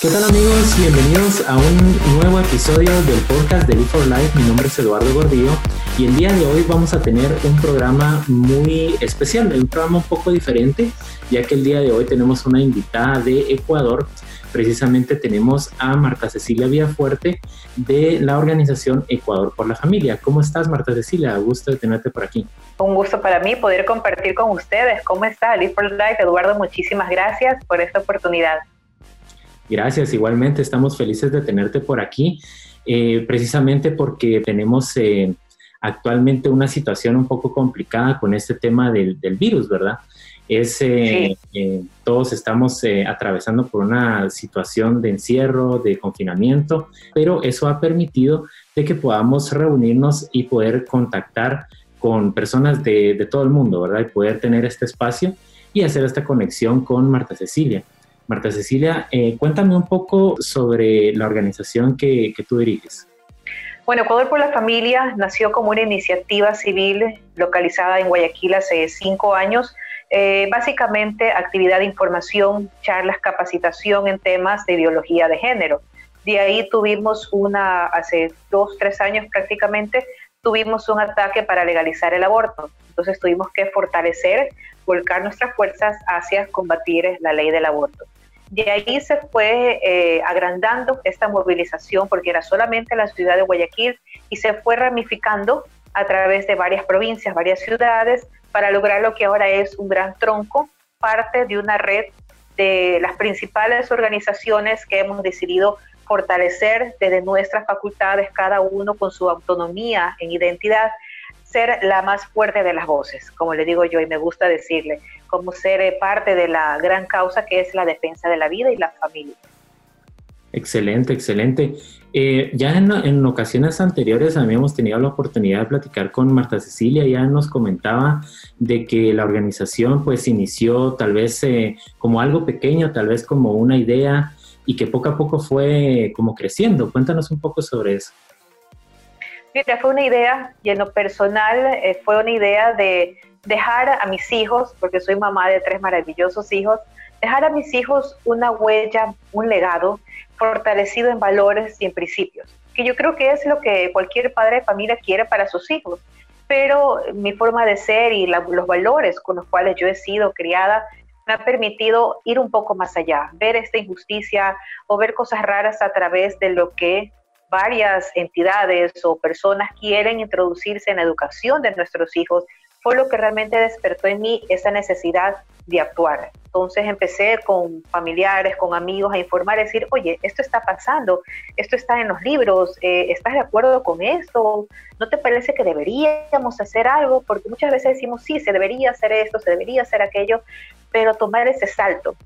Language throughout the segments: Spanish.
¿Qué tal amigos? Bienvenidos a un nuevo episodio del podcast de Live for Life. Mi nombre es Eduardo Gordillo y el día de hoy vamos a tener un programa muy especial, un programa un poco diferente, ya que el día de hoy tenemos una invitada de Ecuador. Precisamente tenemos a Marta Cecilia Villafuerte de la organización Ecuador por la Familia. ¿Cómo estás, Marta Cecilia? Gusto de tenerte por aquí. Un gusto para mí poder compartir con ustedes. ¿Cómo está Live for Life? Eduardo, muchísimas gracias por esta oportunidad. Gracias, igualmente estamos felices de tenerte por aquí, eh, precisamente porque tenemos eh, actualmente una situación un poco complicada con este tema del, virus, ¿verdad? Es, eh, todos estamos atravesando por una situación de encierro, de confinamiento, pero eso ha permitido de que podamos reunirnos y poder contactar con personas de, de todo el mundo, ¿verdad? Y poder tener este espacio y hacer esta conexión con Marta Cecilia. Marta Cecilia, eh, cuéntame un poco sobre la organización que, tú diriges. Bueno, Ecuador por la Familia nació como una iniciativa civil localizada en Guayaquil hace cinco años. Eh, básicamente actividad de información, charlas, capacitación en temas de ideología de género. De ahí tuvimos una, hace dos, tres años prácticamente, tuvimos un ataque para legalizar el aborto. Entonces tuvimos que fortalecer, volcar nuestras fuerzas hacia combatir la ley del aborto. De ahí se fue eh, agrandando esta movilización porque era solamente la ciudad de Guayaquil y se fue ramificando a través de varias provincias, varias ciudades, para lograr lo que ahora es un gran tronco, parte de una red de las principales organizaciones que hemos decidido fortalecer desde nuestras facultades, cada uno con su autonomía en identidad, ser la más fuerte de las voces, como le digo yo y me gusta decirle, como ser eh, parte de la gran causa que es la defensa de la vida y la familia. Excelente, excelente. Eh, ya en, ocasiones anteriores habíamos tenido la oportunidad de platicar con Marta Cecilia, ya nos comentaba de que la organización pues inició tal vez eh, como algo pequeño, tal vez como una idea y que poco a poco fue como creciendo. Cuéntanos un poco sobre eso. Mira, fue una idea y en lo personal fue una idea de dejar a mis hijos, porque soy mamá de tres maravillosos hijos, dejar a mis hijos una huella, un legado fortalecido en valores y en principios, que yo creo que es lo que cualquier padre de familia quiere para sus hijos. Pero mi forma de ser y los valores con los cuales yo he sido criada me ha permitido ir un poco más allá, ver esta injusticia o ver cosas raras a través de lo que varias entidades o personas quieren introducirse en la educación de nuestros hijos fue lo que realmente despertó en mí esa necesidad de actuar. Entonces empecé con familiares, con amigos a informar, a decir, oye, esto está pasando, esto está en los libros, eh, ¿estás de acuerdo con esto? ¿No te parece que deberíamos hacer algo? Porque muchas veces decimos, sí, se debería hacer esto, se debería hacer aquello, pero tomar ese salto,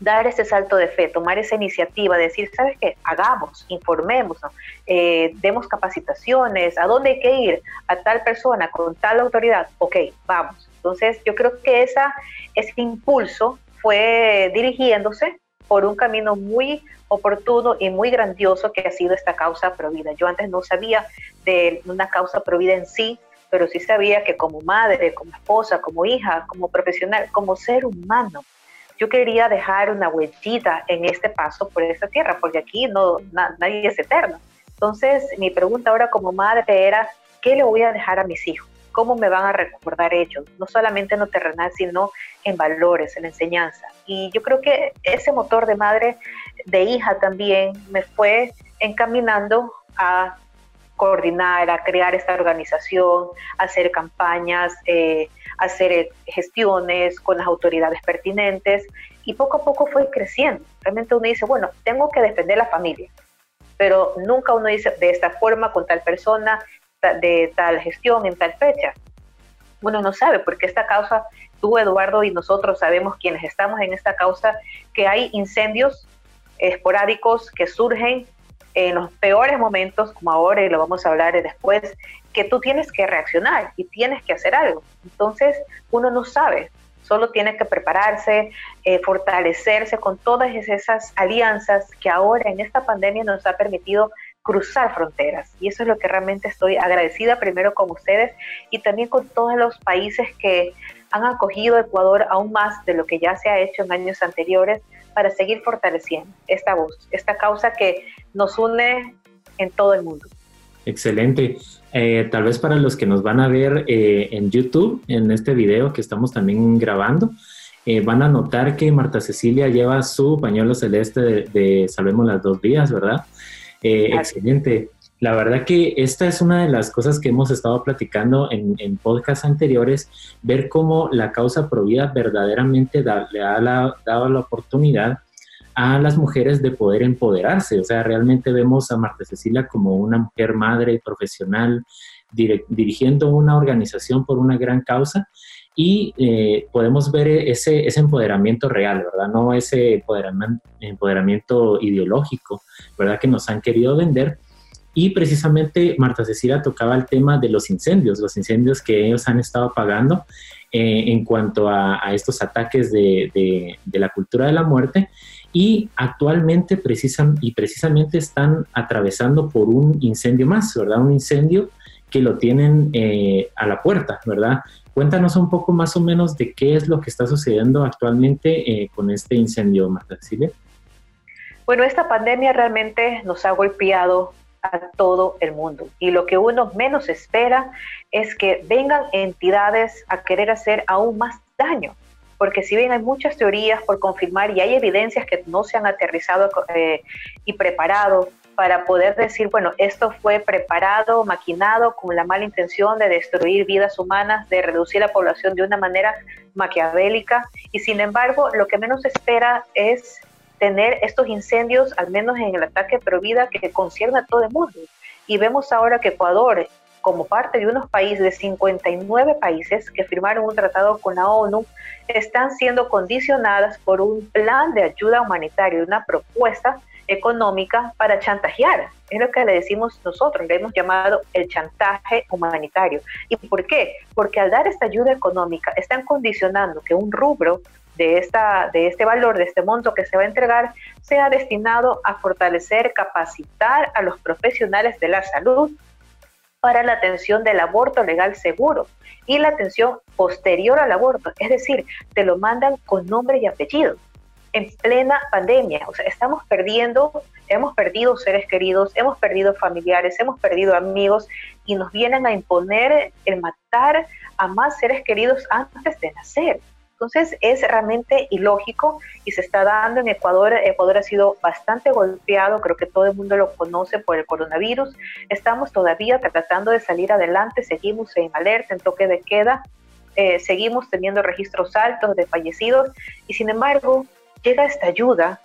dar ese salto de fe, tomar esa iniciativa, decir, ¿sabes qué? Hagamos, informemos, eh, demos capacitaciones, ¿a dónde hay que ir? A tal persona, con tal autoridad, ok, vamos. Entonces, yo creo que esa, ese impulso fue dirigiéndose por un camino muy oportuno y muy grandioso que ha sido esta causa provida. Yo antes no sabía de una causa provida en sí, pero sí sabía que como madre, como esposa, como hija, como profesional, como ser humano, yo quería dejar una huellita en este paso por esta tierra, porque aquí no, nadie es eterno. Entonces, mi pregunta ahora como madre era, ¿qué le voy a dejar a mis hijos? ¿Cómo me van a recordar ellos? No solamente en lo terrenal, sino en valores, en enseñanza. Y yo creo que ese motor de madre, de hija también, me fue encaminando a coordinar, a crear esta organización, hacer campañas, eh, hacer eh, gestiones con las autoridades pertinentes y poco a poco fue creciendo. Realmente uno dice, bueno, tengo que defender la familia, pero nunca uno dice de esta forma, con tal persona, de tal gestión, en tal fecha. Uno no sabe, porque esta causa, tú Eduardo y nosotros sabemos quienes estamos en esta causa, que hay incendios esporádicos que surgen en los peores momentos, como ahora y lo vamos a hablar después, que tú tienes que reaccionar y tienes que hacer algo. Entonces, uno no sabe, solo tiene que prepararse, eh, fortalecerse con todas esas alianzas que ahora en esta pandemia nos ha permitido cruzar fronteras. Y eso es lo que realmente estoy agradecida primero con ustedes y también con todos los países que han acogido a Ecuador aún más de lo que ya se ha hecho en años anteriores, para seguir fortaleciendo esta voz, esta causa que nos une en todo el mundo. Excelente. Eh, tal vez para los que nos van a ver eh, en YouTube, en este video que estamos también grabando, eh, van a notar que Marta Cecilia lleva su pañuelo celeste de, Salvemos las dos vías, ¿verdad? excelente. La verdad que esta es una de las cosas que hemos estado platicando en, en podcasts anteriores, ver cómo la causa provida verdaderamente le ha dado la oportunidad a las mujeres de poder empoderarse. O sea, realmente vemos a Marta Cecilia como una mujer madre profesional dirigiendo una organización por una gran causa y eh, podemos ver ese, ese, empoderamiento real, ¿verdad? No ese empoderamiento, empoderamiento ideológico, ¿verdad? Que nos han querido vender. Y precisamente Marta Cecilia tocaba el tema de los incendios, los incendios que ellos han estado apagando eh, en cuanto a, estos ataques de, la cultura de la muerte y actualmente precisan, y precisamente están atravesando por un incendio más, ¿verdad? Un incendio que lo tienen eh, a la puerta, ¿verdad? Cuéntanos un poco más o menos de qué es lo que está sucediendo actualmente eh, con este incendio, Marta Cecilia. Bueno, esta pandemia realmente nos ha golpeado a todo el mundo. Y lo que uno menos espera es que vengan entidades a querer hacer aún más daño. Porque si bien hay muchas teorías por confirmar y hay evidencias que no se han aterrizado eh, y preparado para poder decir, bueno, esto fue preparado, maquinado con la mala intención de destruir vidas humanas, de reducir la población de una manera maquiavélica, y sin embargo, lo que menos espera es tener estos incendios, al menos en el ataque pro vida, que concierne a todo el mundo. Y vemos ahora que Ecuador, como parte de unos países, de 59 países que firmaron un tratado con la ONU, están siendo condicionadas por un plan de ayuda humanitaria, una propuesta económica para chantajear. Es lo que le decimos nosotros, le hemos llamado el chantaje humanitario. ¿Y por qué? Porque al dar esta ayuda económica están condicionando que un rubro de, esta, de este valor, de este monto que se va a entregar, sea destinado a fortalecer, capacitar a los profesionales de la salud para la atención del aborto legal seguro y la atención posterior al aborto, es decir, te lo mandan con nombre y apellido en plena pandemia. O sea, estamos perdiendo, hemos perdido seres queridos, hemos perdido familiares, hemos perdido amigos y nos vienen a imponer el matar a más seres queridos antes de nacer. Entonces es realmente ilógico y se está dando en Ecuador. Ecuador ha sido bastante golpeado, creo que todo el mundo lo conoce por el coronavirus. Estamos todavía tratando de salir adelante, seguimos en alerta, en toque de queda, eh, seguimos teniendo registros altos de fallecidos y sin embargo llega esta ayuda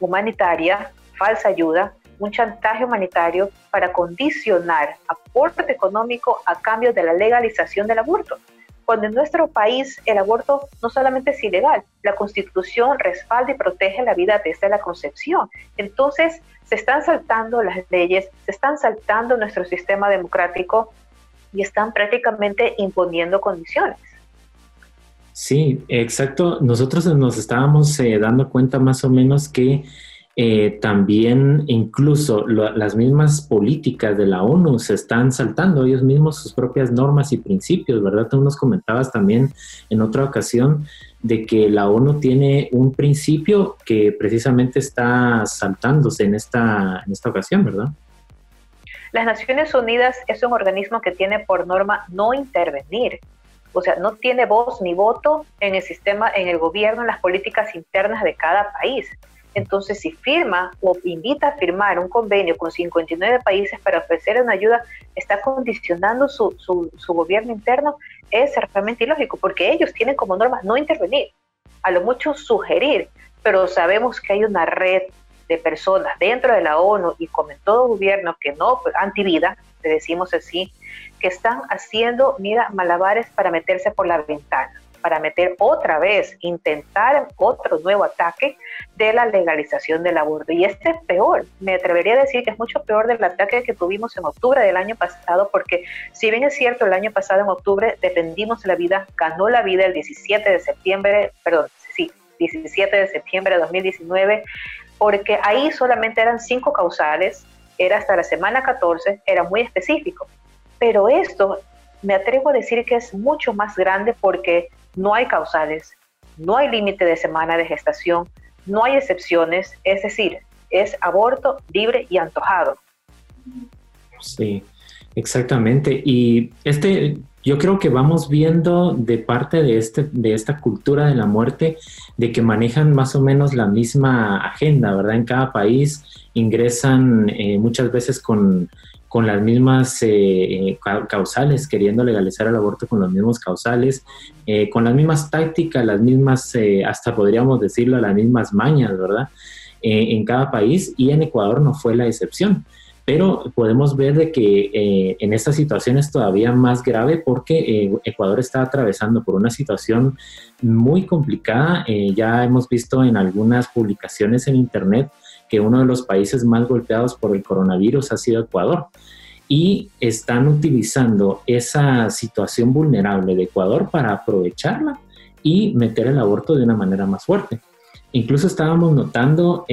humanitaria, falsa ayuda, un chantaje humanitario para condicionar aporte económico a cambio de la legalización del aborto cuando en nuestro país el aborto no solamente es ilegal, la constitución respalda y protege la vida desde la concepción. Entonces, se están saltando las leyes, se están saltando nuestro sistema democrático y están prácticamente imponiendo condiciones. Sí, exacto. Nosotros nos estábamos eh, dando cuenta más o menos que eh, también incluso las mismas políticas de la ONU se están saltando ellos mismos sus propias normas y principios, ¿verdad? Tú nos comentabas también en otra ocasión de que la ONU tiene un principio que precisamente está saltándose en esta, en esta ocasión, ¿verdad? Las Naciones Unidas es un organismo que tiene por norma no intervenir, o sea, no tiene voz ni voto en el sistema, en el gobierno, en las políticas internas de cada país. Entonces, si firma o invita a firmar un convenio con 59 países para ofrecer una ayuda, está condicionando su, su, gobierno interno, es realmente ilógico, porque ellos tienen como norma no intervenir, a lo mucho sugerir, pero sabemos que hay una red de personas dentro de la ONU y como en todo gobierno que no, pues, antivida, le decimos así, que están haciendo, mira, malabares para meterse por la ventana para meter otra vez, intentar otro nuevo ataque de la legalización del aborto. Y este es peor, me atrevería a decir que es mucho peor del ataque que tuvimos en octubre del año pasado, porque si bien es cierto, el año pasado en octubre defendimos la vida, ganó la vida el 17 de septiembre, perdón, sí, 17 de septiembre de 2019, porque ahí solamente eran cinco causales, era hasta la semana 14, era muy específico. Pero esto me atrevo a decir que es mucho más grande porque no hay causales, no hay límite de semana de gestación, no hay excepciones, es decir, es aborto libre y antojado. Sí, exactamente. Y este, yo creo que vamos viendo de parte de, este, de esta cultura de la muerte, de que manejan más o menos la misma agenda, ¿verdad? En cada país ingresan eh, muchas veces con, con las mismas eh, causales, queriendo legalizar el aborto con los mismos causales, eh, con las mismas tácticas, las mismas, hasta podríamos decirlo, las mismas mañas, ¿verdad? en cada país y en Ecuador no fue la excepción pero podemos ver de que eh, en esta situación es todavía más grave porque eh, Ecuador está atravesando por una situación muy complicada. Eh, ya hemos visto en algunas publicaciones en Internet que uno de los países más golpeados por el coronavirus ha sido Ecuador. Y están utilizando esa situación vulnerable de Ecuador para aprovecharla y meter el aborto de una manera más fuerte. Incluso estábamos notando,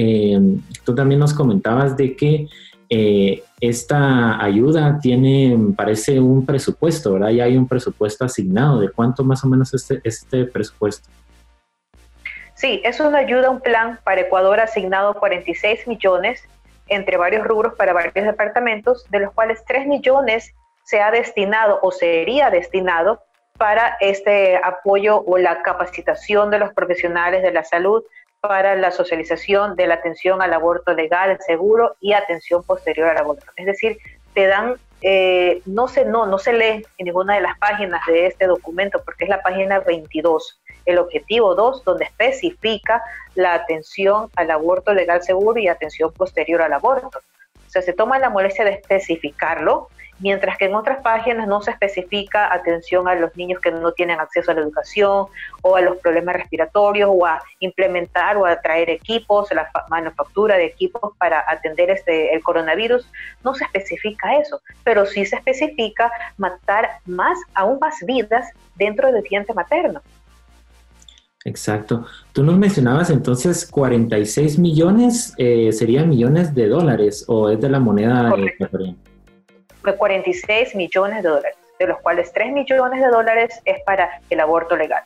tú también nos comentabas de que eh, esta ayuda tiene, parece un presupuesto, ¿verdad? Ya hay un presupuesto asignado. ¿De cuánto más o menos este, este presupuesto? Sí, es una ayuda, un plan para Ecuador asignado 46 millones entre varios rubros para varios departamentos, de los cuales 3 millones se ha destinado o sería destinado para este apoyo o la capacitación de los profesionales de la salud para la socialización de la atención al aborto legal, seguro y atención posterior al aborto. Es decir, te dan, eh, no, se, no, no se lee en ninguna de las páginas de este documento porque es la página 22, el objetivo 2, donde especifica la atención al aborto legal, seguro y atención posterior al aborto. O sea, se toma la molestia de especificarlo mientras que en otras páginas no se especifica atención a los niños que no tienen acceso a la educación o a los problemas respiratorios o a implementar o a traer equipos, la manufactura de equipos para atender este, el coronavirus, no se especifica eso, pero sí se especifica matar más, aún más vidas dentro del diente materno. Exacto. Tú nos mencionabas entonces 46 millones, eh, serían millones de dólares o es de la moneda ecuatoriana de 46 millones de dólares, de los cuales 3 millones de dólares es para el aborto legal.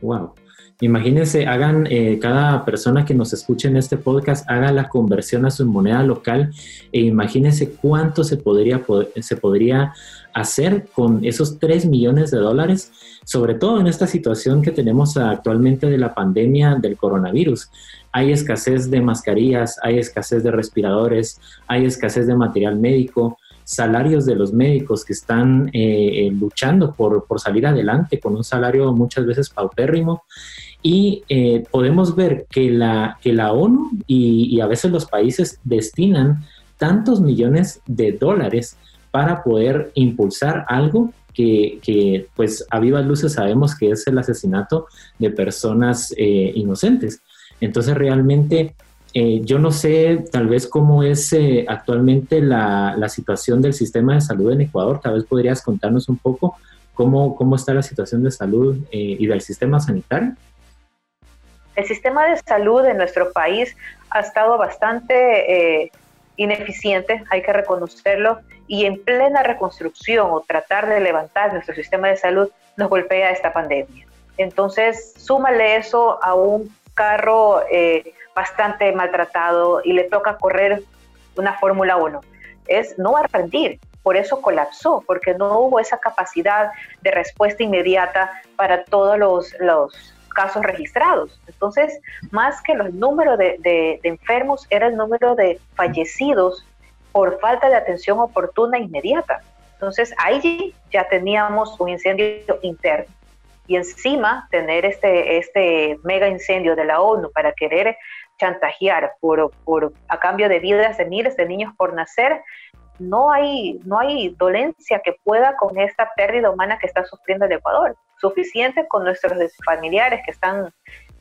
Wow. Imagínense, hagan, eh, cada persona que nos escuche en este podcast haga la conversión a su moneda local e imagínense cuánto se podría, se podría hacer con esos 3 millones de dólares, sobre todo en esta situación que tenemos actualmente de la pandemia del coronavirus. Hay escasez de mascarillas, hay escasez de respiradores, hay escasez de material médico, salarios de los médicos que están eh, eh, luchando por, salir adelante con un salario muchas veces paupérrimo. Y eh, podemos ver que la, que la ONU y, a veces los países destinan tantos millones de dólares para poder impulsar algo que, que, pues a vivas luces sabemos que es el asesinato de personas inocentes. Entonces realmente eh, yo no sé tal vez cómo es eh, actualmente la, situación del sistema de salud en Ecuador. Tal vez podrías contarnos un poco cómo, cómo está la situación de salud eh, y del sistema sanitario. El sistema de salud en nuestro país ha estado bastante ineficiente, hay que reconocerlo, y en plena reconstrucción o tratar de levantar nuestro sistema de salud nos golpea esta pandemia. Entonces, súmale eso a un carro bastante maltratado y le toca correr una Fórmula 1. Es, no va a rendir, por eso colapsó, porque no hubo esa capacidad de respuesta inmediata para todos los casos registrados. Entonces, más que los números de, enfermos, era el número de fallecidos por falta de atención oportuna e inmediata. Entonces, ahí ya teníamos un incendio interno. Y encima, tener este, este mega incendio de la ONU para querer chantajear por, por, a cambio de vidas de miles de niños por nacer, no hay, no hay dolencia que pueda con esta pérdida humana que está sufriendo el Ecuador. Suficiente con nuestros familiares que están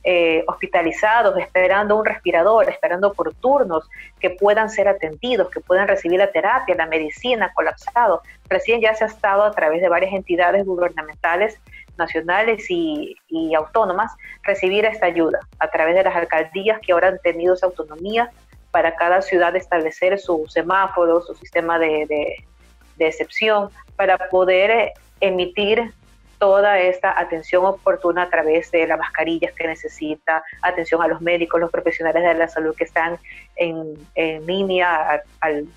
eh, hospitalizados, esperando un respirador, esperando por turnos, que puedan ser atendidos, que puedan recibir la terapia, la medicina, colapsado. Recién ya se ha estado a través de varias entidades gubernamentales nacionales y, autónomas recibir esta ayuda a través de las alcaldías que ahora han tenido esa autonomía para cada ciudad establecer su semáforo, su sistema de, excepción, para poder eh, emitir toda esta atención oportuna a través de las mascarillas que necesita, atención a los médicos, los profesionales de la salud que están en, línea al,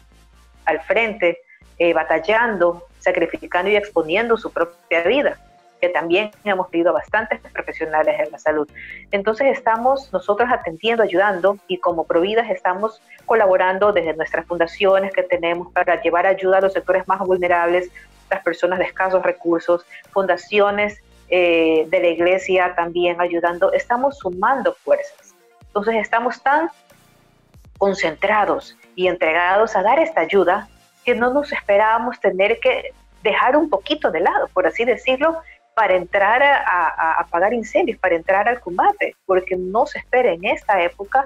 frente, eh, batallando, sacrificando y exponiendo su propia vida que también hemos tenido bastantes profesionales en la salud. Entonces estamos nosotros atendiendo, ayudando y como Providas estamos colaborando desde nuestras fundaciones que tenemos para llevar ayuda a los sectores más vulnerables, las personas de escasos recursos, fundaciones eh, de la iglesia también ayudando. Estamos sumando fuerzas. Entonces estamos tan concentrados y entregados a dar esta ayuda que no nos esperábamos tener que dejar un poquito de lado, por así decirlo, para entrar a, apagar incendios, para entrar al combate, porque no se espera en esta época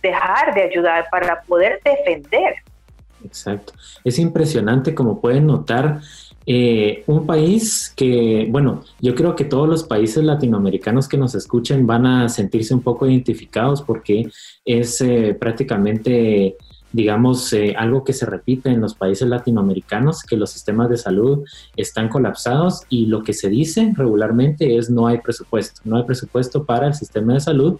dejar de ayudar para poder defender. Exacto. Es impresionante como pueden notar eh, un país que, bueno, yo creo que todos los países latinoamericanos que nos escuchen van a sentirse un poco identificados porque es eh, prácticamente digamos, eh, algo que se repite en los países latinoamericanos, que los sistemas de salud están colapsados y lo que se dice regularmente es no hay presupuesto, no hay presupuesto para el sistema de salud,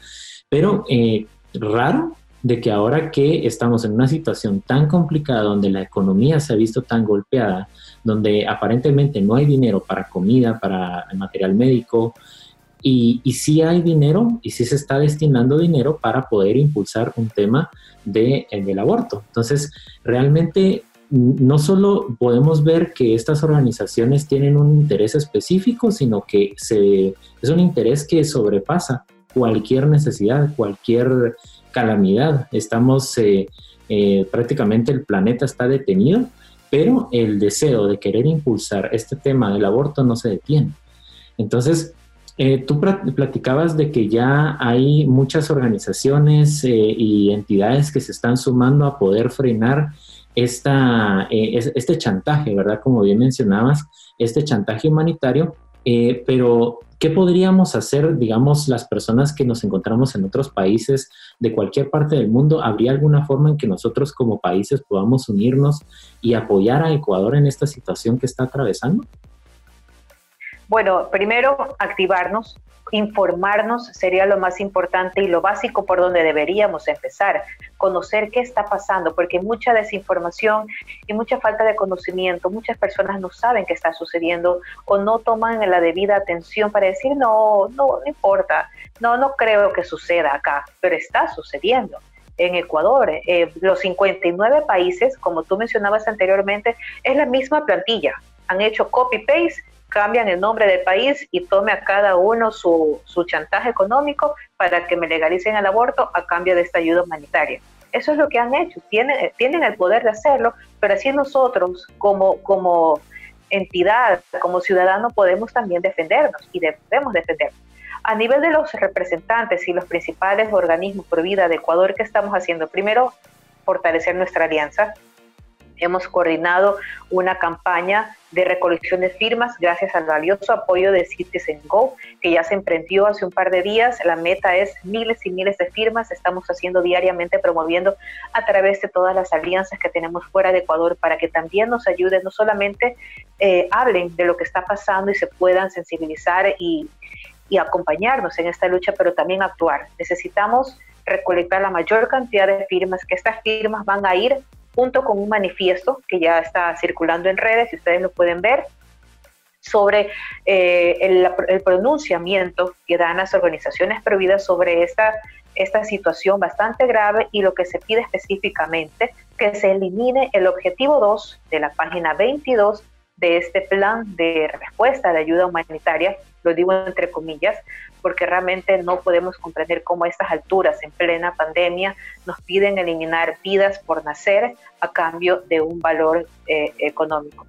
pero eh, raro de que ahora que estamos en una situación tan complicada donde la economía se ha visto tan golpeada, donde aparentemente no hay dinero para comida, para material médico, y, y sí hay dinero y sí se está destinando dinero para poder impulsar un tema de, eh, del aborto. Entonces, realmente no solo podemos ver que estas organizaciones tienen un interés específico, sino que se, es un interés que sobrepasa cualquier necesidad, cualquier calamidad. Estamos, eh, eh, prácticamente el planeta está detenido, pero el deseo de querer impulsar este tema del aborto no se detiene. Entonces, eh, tú platicabas de que ya hay muchas organizaciones eh, y entidades que se están sumando a poder frenar esta, eh, este chantaje, ¿verdad? Como bien mencionabas, este chantaje humanitario, pero ¿qué podríamos hacer, digamos, las personas que nos encontramos en otros países de cualquier parte del mundo? ¿Habría alguna forma en que nosotros como países podamos unirnos y apoyar a Ecuador en esta situación que está atravesando? Bueno, primero activarnos, informarnos sería lo más importante y lo básico por donde deberíamos empezar, conocer qué está pasando, porque mucha desinformación y mucha falta de conocimiento, muchas personas no saben qué está sucediendo o no toman la debida atención para decir, no, no, no importa, no, no creo que suceda acá, pero está sucediendo en Ecuador. Eh, los 59 países, como tú mencionabas anteriormente, es la misma plantilla. Han hecho copy-paste cambian el nombre del país y tome a cada uno su, chantaje económico para que me legalicen el aborto a cambio de esta ayuda humanitaria. Eso es lo que han hecho, tienen, tienen el poder de hacerlo, pero así nosotros como, como entidad, como ciudadano, podemos también defendernos y debemos defendernos. A nivel de los representantes y los principales organismos por vida de Ecuador, ¿qué estamos haciendo? Primero, fortalecer nuestra alianza, hemos coordinado una campaña de recolección de firmas gracias al valioso apoyo de Citizen Go, que ya se emprendió hace un par de días. La meta es miles y miles de firmas. Estamos haciendo diariamente, promoviendo a través de todas las alianzas que tenemos fuera de Ecuador para que también nos ayuden, no solamente eh, hablen de lo que está pasando y se puedan sensibilizar y, y acompañarnos en esta lucha, pero también actuar. Necesitamos recolectar la mayor cantidad de firmas, que estas firmas van a ir junto con un manifiesto que ya está circulando en redes, y ustedes lo pueden ver, sobre eh, el, pronunciamiento que dan las organizaciones prohibidas sobre esta, esta situación bastante grave y lo que se pide específicamente, que se elimine el objetivo 2 de la página 22 de este plan de respuesta de ayuda humanitaria, lo digo entre comillas, porque realmente no podemos comprender cómo a estas alturas, en plena pandemia, nos piden eliminar vidas por nacer a cambio de un valor eh, económico.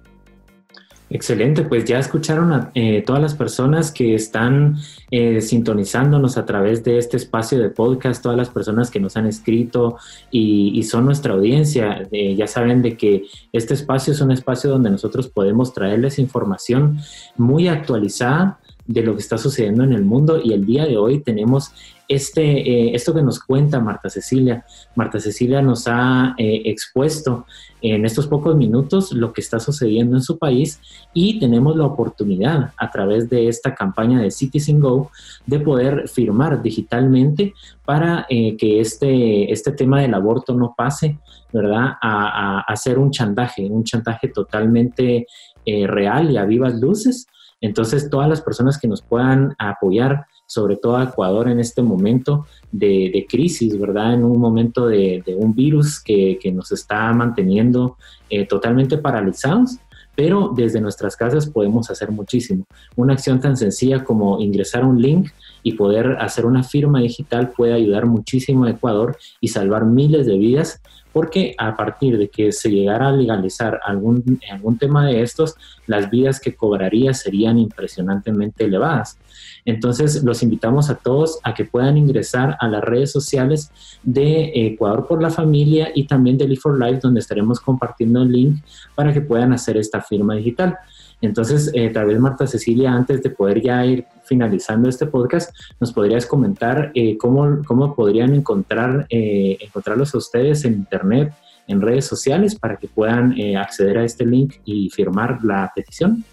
Excelente, pues ya escucharon a eh, todas las personas que están eh, sintonizándonos a través de este espacio de podcast, todas las personas que nos han escrito y, y son nuestra audiencia. ya saben de que este espacio es un espacio donde nosotros podemos traerles información muy actualizada de lo que está sucediendo en el mundo y el día de hoy tenemos este, eh, esto que nos cuenta Marta Cecilia. Marta Cecilia nos ha eh, expuesto en estos pocos minutos lo que está sucediendo en su país y tenemos la oportunidad a través de esta campaña de Citizen Go de poder firmar digitalmente para eh, que este, este tema del aborto no pase, ¿verdad? A, hacer un chantaje, un chantaje totalmente real y a vivas luces. Entonces, todas las personas que nos puedan apoyar sobre todo a Ecuador en este momento de, crisis, ¿verdad? En un momento de, un virus que, nos está manteniendo eh, totalmente paralizados, pero desde nuestras casas podemos hacer muchísimo. Una acción tan sencilla como ingresar un link y poder hacer una firma digital puede ayudar muchísimo a Ecuador y salvar miles de vidas porque a partir de que se llegara a legalizar algún, algún tema de estos, las vidas que cobraría serían impresionantemente elevadas. Entonces, los invitamos a todos a que puedan ingresar a las redes sociales de Ecuador por la Familia y también de Live for Life, donde estaremos compartiendo el link para que puedan hacer esta firma digital. Entonces, eh, tal vez Marta Cecilia, antes de poder ya ir finalizando este podcast, nos podrías comentar eh, cómo, cómo, podrían encontrar, eh, encontrarlos a ustedes en Internet, en redes sociales, para que puedan acceder a este link y firmar la petición.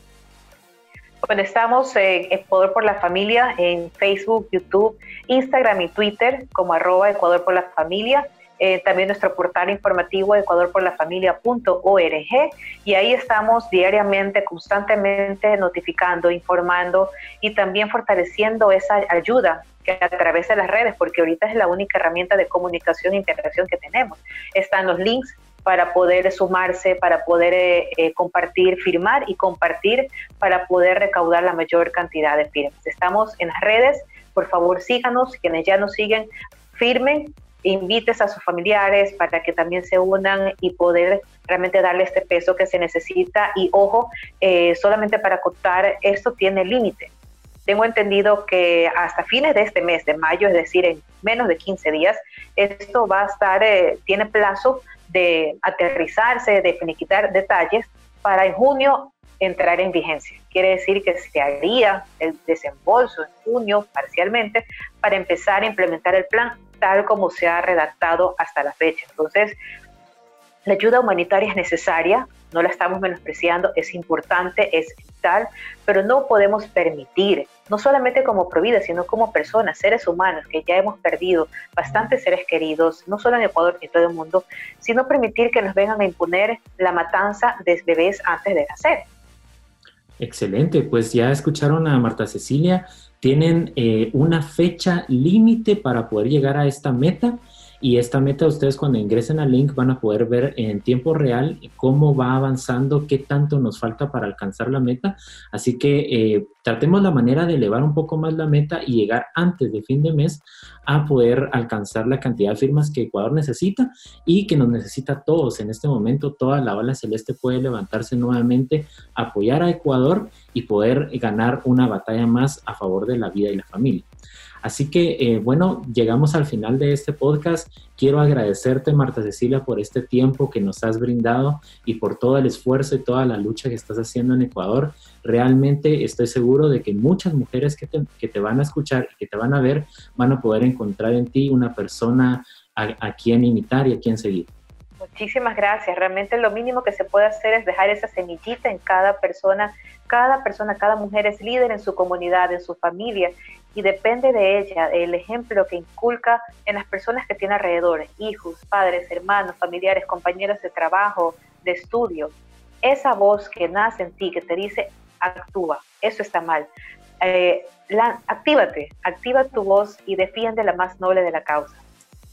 Bueno, estamos en Ecuador por la Familia en Facebook, YouTube, Instagram y Twitter como arroba Ecuador por la Familia. Eh, también nuestro portal informativo ecuadorporlafamilia.org y ahí estamos diariamente, constantemente notificando, informando y también fortaleciendo esa ayuda que a través de las redes, porque ahorita es la única herramienta de comunicación e integración que tenemos. Están los links para poder sumarse, para poder eh, eh, compartir, firmar y compartir para poder recaudar la mayor cantidad de firmas. Estamos en las redes, por favor síganos, quienes ya nos siguen, firmen, invites a sus familiares para que también se unan y poder realmente darle este peso que se necesita. Y ojo, eh, solamente para contar, esto tiene límite. Tengo entendido que hasta fines de este mes de mayo, es decir, en menos de 15 días, esto va a estar, tiene plazo de aterrizarse, de finiquitar detalles para en junio entrar en vigencia. Quiere decir que se haría el desembolso en junio parcialmente para empezar a implementar el plan tal como se ha redactado hasta la fecha. Entonces, la ayuda humanitaria es necesaria, no la estamos menospreciando, es importante, es vital, pero no podemos permitir, no solamente como Provida, sino como personas, seres humanos, que ya hemos perdido bastantes seres queridos, no solo en Ecuador, sino en todo el mundo, sino permitir que nos vengan a imponer la matanza de bebés antes de nacer. Excelente, pues ya escucharon a Marta Cecilia, tienen eh, una fecha límite para poder llegar a esta meta y esta meta ustedes cuando ingresen al link van a poder ver en tiempo real cómo va avanzando, qué tanto nos falta para alcanzar la meta. Así que eh, tratemos la manera de elevar un poco más la meta y llegar antes de fin de mes a poder alcanzar la cantidad de firmas que Ecuador necesita y que nos necesita todos. En este momento toda la ola celeste puede levantarse nuevamente, apoyar a Ecuador y poder ganar una batalla más a favor de la vida y la familia. Así que, eh, bueno, llegamos al final de este podcast. Quiero agradecerte, Marta Cecilia, por este tiempo que nos has brindado y por todo el esfuerzo y toda la lucha que estás haciendo en Ecuador. Realmente estoy seguro de que muchas mujeres que te, van a escuchar y que te van a ver van a poder encontrar en ti una persona a quien imitar y a quien seguir. Muchísimas gracias. Realmente lo mínimo que se puede hacer es dejar esa semillita en cada persona. Cada persona, cada mujer es líder en su comunidad, en su familia y depende de ella, el ejemplo que inculca en las personas que tiene alrededor, hijos, padres, hermanos, familiares, compañeros de trabajo, de estudio. Esa voz que nace en ti, que te dice, actúa, eso está mal. Eh, actívate, activa tu voz y defiende la más noble de la causa.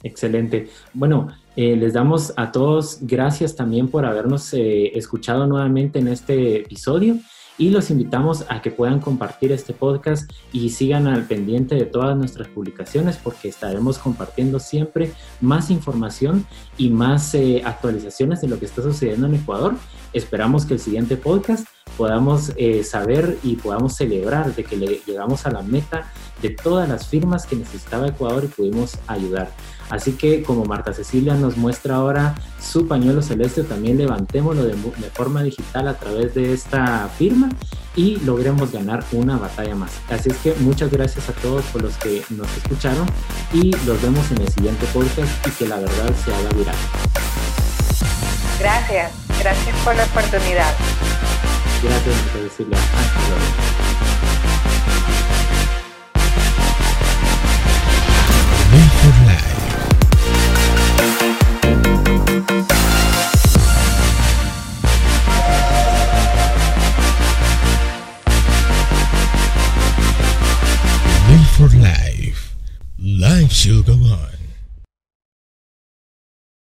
Excelente. Bueno, eh, les damos a todos gracias también por habernos eh, escuchado nuevamente en este episodio y los invitamos a que puedan compartir este podcast y sigan al pendiente de todas nuestras publicaciones porque estaremos compartiendo siempre más información y más eh, actualizaciones de lo que está sucediendo en Ecuador. Esperamos que el siguiente podcast podamos saber y podamos celebrar de que le llegamos a la meta de todas las firmas que necesitaba Ecuador y pudimos ayudar. Así que como Marta Cecilia nos muestra ahora su pañuelo celeste, también levantémoslo de, de forma digital a través de esta firma y logremos ganar una batalla más. Así es que muchas gracias a todos por los que nos escucharon y los vemos en el siguiente podcast y que la verdad se haga viral. Gracias, gracias por la oportunidad. Gracias, Marta Cecilia. Hasta luego. For life. Life shall go on.